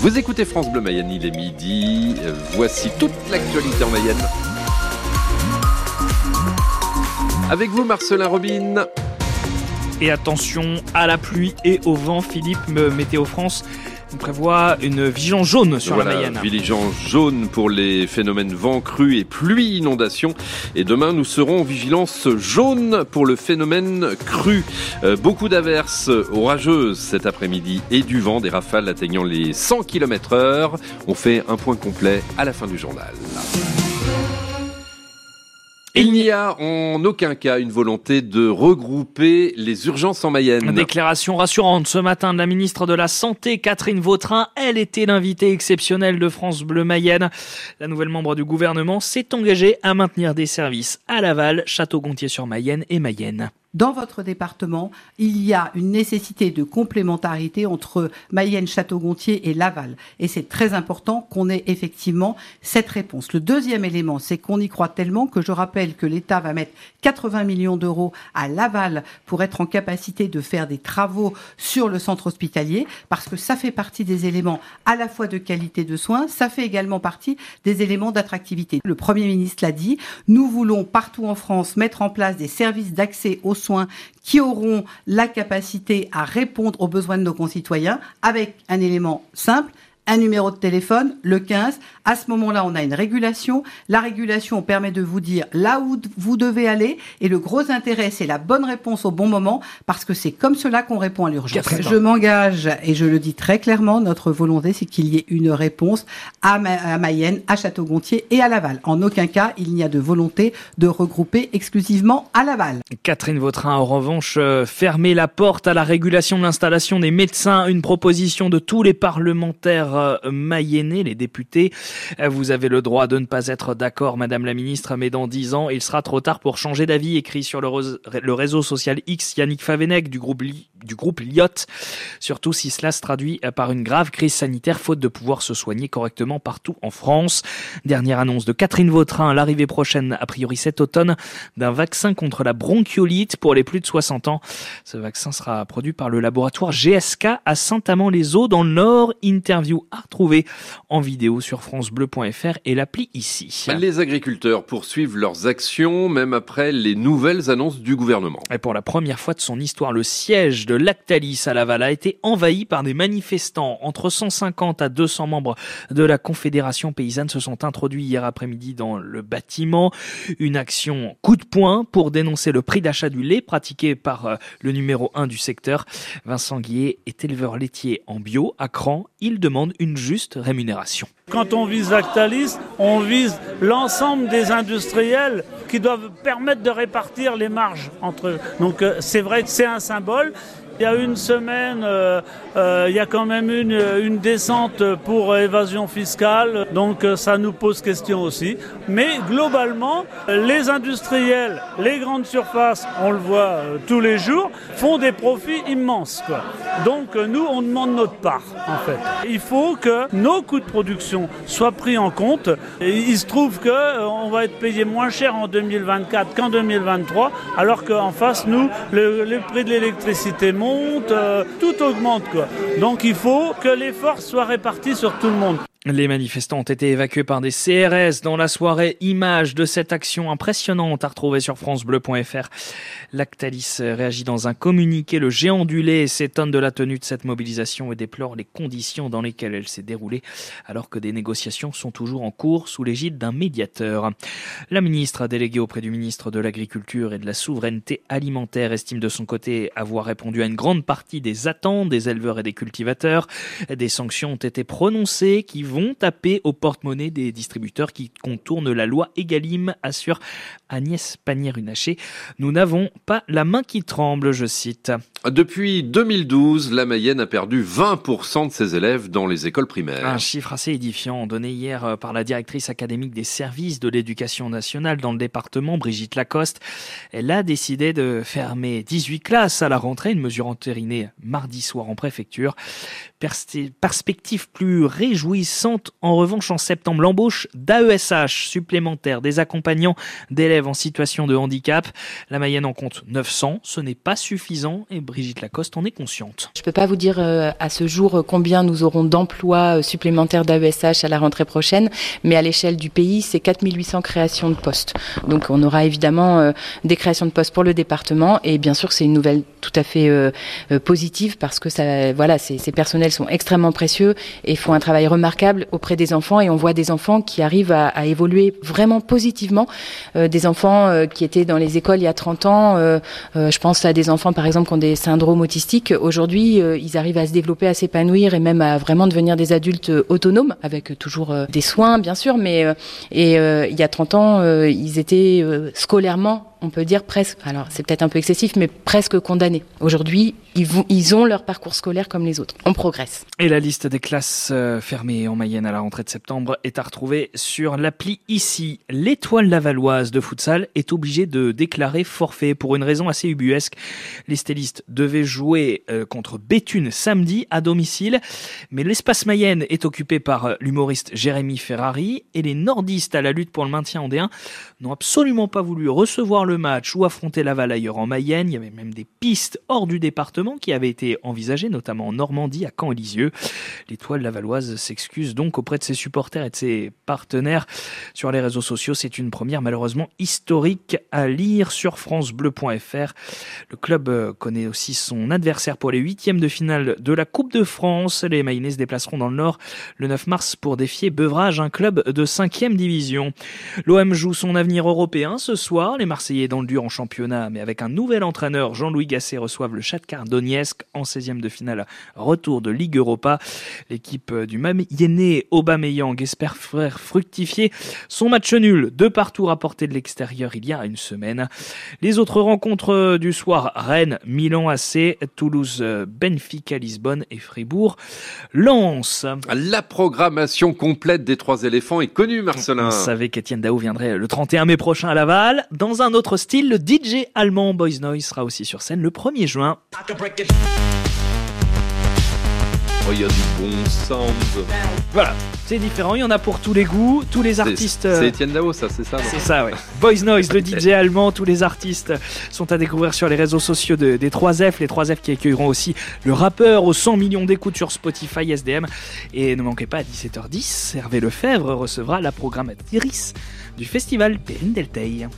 Vous écoutez France Bleu Mayenne, il est midi. Voici toute l'actualité en Mayenne. Avec vous, Marcelin Robin. Et attention à la pluie et au vent, Philippe, Météo France on prévoit une vigilance jaune sur la Mayenne. Vigilance jaune pour les phénomènes vent, crue et pluie, inondation. Et demain, nous serons en vigilance jaune pour le phénomène crue. Euh, beaucoup d'averses orageuses cet après-midi et du vent, des rafales atteignant les 100 km heure. On fait un point complet à la fin du journal. Il n'y a en aucun cas une volonté de regrouper les urgences en Mayenne. Déclaration rassurante ce matin de la ministre de la Santé, Catherine Vautrin. Elle était l'invitée exceptionnelle de France Bleu Mayenne. La nouvelle membre du gouvernement s'est engagée à maintenir des services à Laval, Château-Gontier-sur-Mayenne et Mayenne dans votre département, il y a une nécessité de complémentarité entre Mayenne, Château-Gontier et Laval. Et c'est très important qu'on ait effectivement cette réponse. Le deuxième élément, c'est qu'on y croit tellement que je rappelle que l'État va mettre 80 millions d'euros à Laval pour être en capacité de faire des travaux sur le centre hospitalier, parce que ça fait partie des éléments à la fois de qualité de soins, ça fait également partie des éléments d'attractivité. Le Premier ministre l'a dit, nous voulons partout en France mettre en place des services d'accès aux soins qui auront la capacité à répondre aux besoins de nos concitoyens avec un élément simple, un numéro de téléphone, le 15. À ce moment-là, on a une régulation. La régulation permet de vous dire là où vous devez aller. Et le gros intérêt, c'est la bonne réponse au bon moment, parce que c'est comme cela qu'on répond à l'urgence. Je m'engage, et je le dis très clairement, notre volonté, c'est qu'il y ait une réponse à, Mayenne, à Château-Gontier et à Laval. En aucun cas, il n'y a de volonté de regrouper exclusivement à Laval. Catherine Vautrin, en revanche, euh, fermer la porte à la régulation de l'installation des médecins, une proposition de tous les parlementaires mayennais, les députés. Vous avez le droit de ne pas être d'accord, Madame la Ministre, mais dans dix ans, il sera trop tard pour changer d'avis, écrit sur le, réseau social X Yannick Favenec du groupe, du groupe Lyot. Surtout si cela se traduit par une grave crise sanitaire, faute de pouvoir se soigner correctement partout en France. Dernière annonce de Catherine Vautrin, l'arrivée prochaine, a priori cet automne, d'un vaccin contre la bronchiolite pour les plus de 60 ans. Ce vaccin sera produit par le laboratoire GSK à Saint-Amand-les-Eaux dans le Nord. Interview à retrouver en vidéo sur francebleu.fr et l'appli ici. Les agriculteurs poursuivent leurs actions même après les nouvelles annonces du gouvernement. Et pour la première fois de son histoire, le siège de Lactalis à Laval a été envahi par des manifestants. Entre 150 à 200 membres de la Confédération paysanne se sont introduits hier après-midi dans le bâtiment. Une action coup de poing pour dénoncer le prix d'achat du lait pratiqué par euh, le numéro 1 du secteur. Vincent Guillet est éleveur laitier en bio à Cran. Il demande une juste rémunération. Quand on vise Lactalis, on vise l'ensemble des industriels qui doivent permettre de répartir les marges entre eux. Donc euh, c'est vrai que c'est un symbole. Il y a une semaine, euh, euh, il y a quand même une, descente pour évasion fiscale, donc euh, ça nous pose question aussi. Mais globalement, les industriels, les grandes surfaces, on le voit tous les jours, font des profits immenses. Donc nous, on demande notre part, en fait. Il faut que nos coûts de production soient pris en compte. Il se trouve que on va être payé moins cher en 2024 qu'en 2023, alors qu'en face, nous, le prix de l'électricité monte euh, tout augmente quoi. Donc il faut que l'effort soit réparti sur tout le monde. Les manifestants ont été évacués par des CRS dans la soirée. Image de cette action impressionnante à retrouver sur francebleu.fr. Lactalis réagit dans un communiqué. Le géant du lait s'étonne de la tenue de cette mobilisation et déplore les conditions dans lesquelles elle s'est déroulée, alors que des négociations sont toujours en cours sous l'égide d'un médiateur. La ministre déléguée auprès du ministre de l'Agriculture et de la Souveraineté alimentaire estime de son côté avoir répondu à une grande partie des attentes des éleveurs et des cultivateurs. Des sanctions ont été prononcées qui vont taper au porte-monnaie des distributeurs qui contournent la loi Egalim, assure Agnès Pannier-Runacher. Nous n'avons pas la main qui tremble, je cite. Depuis 2012, la Mayenne a perdu 20% de ses élèves dans les écoles primaires. Un chiffre assez édifiant donné hier euh, par la directrice académique des services de l'éducation nationale dans le département, Brigitte Lacoste. Elle a décidé de fermer 18 classes à la rentrée, une mesure entérinée mardi soir en préfecture. Perspective plus réjouissante en revanche en septembre, l'embauche d'AESH supplémentaires, des accompagnants d'élèves en situation de handicap. La Mayenne en compte 900, ce n'est pas suffisant Brigitte Lacoste en est consciente. Je ne peux pas vous dire à ce jour combien nous aurons d'emplois supplémentaires d'AESH à la rentrée prochaine, mais à l'échelle du pays, c'est 4800 créations de postes. Donc on aura évidemment des créations de postes pour le département et bien sûr c'est une nouvelle tout à fait positive parce que ça, voilà, ces, personnels sont extrêmement précieux et font un travail remarquable auprès des enfants et on voit des enfants qui arrivent à, évoluer vraiment positivement. Euh, des enfants euh, qui étaient dans les écoles il y a 30 ans, euh, je pense à des enfants par exemple qui ont des syndromes autistiques. Aujourd'hui, ils arrivent à se développer, à s'épanouir et même à vraiment devenir des adultes autonomes avec toujours des soins bien sûr, mais et il y a 30 ans, ils étaient scolairement on peut dire presque, alors c'est peut-être un peu excessif, mais presque condamnés. Aujourd'hui, ils, ont leur parcours scolaire comme les autres. On progresse. Et la liste des classes euh, fermées en Mayenne à la rentrée de septembre est à retrouver sur l'appli ici. L'étoile lavalloise de futsal est obligée de déclarer forfait pour une raison assez ubuesque. Les stylistes devaient jouer euh, contre Béthune samedi à domicile, mais l'espace Mayenne est occupé par euh, l'humoriste Jérémy Ferrari et les nordistes à la lutte pour le maintien en D1 n'ont absolument pas voulu recevoir le match ou affronter Laval ailleurs en Mayenne. Il y avait même des pistes hors du département qui avaient été envisagées, notamment en Normandie, à Caen-Élisieux. L'étoile lavalloise s'excuse donc auprès de ses supporters et de ses partenaires sur les réseaux sociaux. C'est une première malheureusement historique à lire sur francebleu.fr. Le club euh, connaît aussi son adversaire pour les huitièmes de finale de la Coupe de France. Les Mayennais se déplaceront dans le Nord le 9 mars pour défier Bevrage, un club de 5 division. L'OM joue son avenir européen ce soir. Les Marseillais dans le dur en championnat, mais avec un nouvel entraîneur, Jean-Louis Gasset, reçoivent le Shakhtar Donetsk en 16e de finale retour de Ligue Europa. L'équipe du Mayenne Aubameyang espère faire fructifier son match nul de partout rapporté de l'extérieur il y a une semaine. Les autres rencontres du soir, Rennes, Milan AC, Toulouse, Benfica, Lisbonne et Fribourg. Lance. La programmation complète des trois éléphants est connue, Marcelin. On savait qu'Étienne Dao viendrait le 31 mai prochain à Laval. Dans un autre style, le DJ allemand Boys Noise sera aussi sur scène le 1er juin. Oh, il y a du bon sound. Voilà, c'est différent, il y en a pour tous les goûts, tous les artistes. C'est euh, Etienne Dao, ça, c'est ça C'est ça, ouais. Boys Noise, le DJ allemand, tous les artistes sont à découvrir sur les réseaux sociaux des 3F, les 3F qui accueilleront aussi le rappeur aux 100 millions d'écoutes sur Spotify SDM. Et ne manquez pas à 17h10, Hervé Lefebvre recevra la programmatrice du festival Perrine Delteil.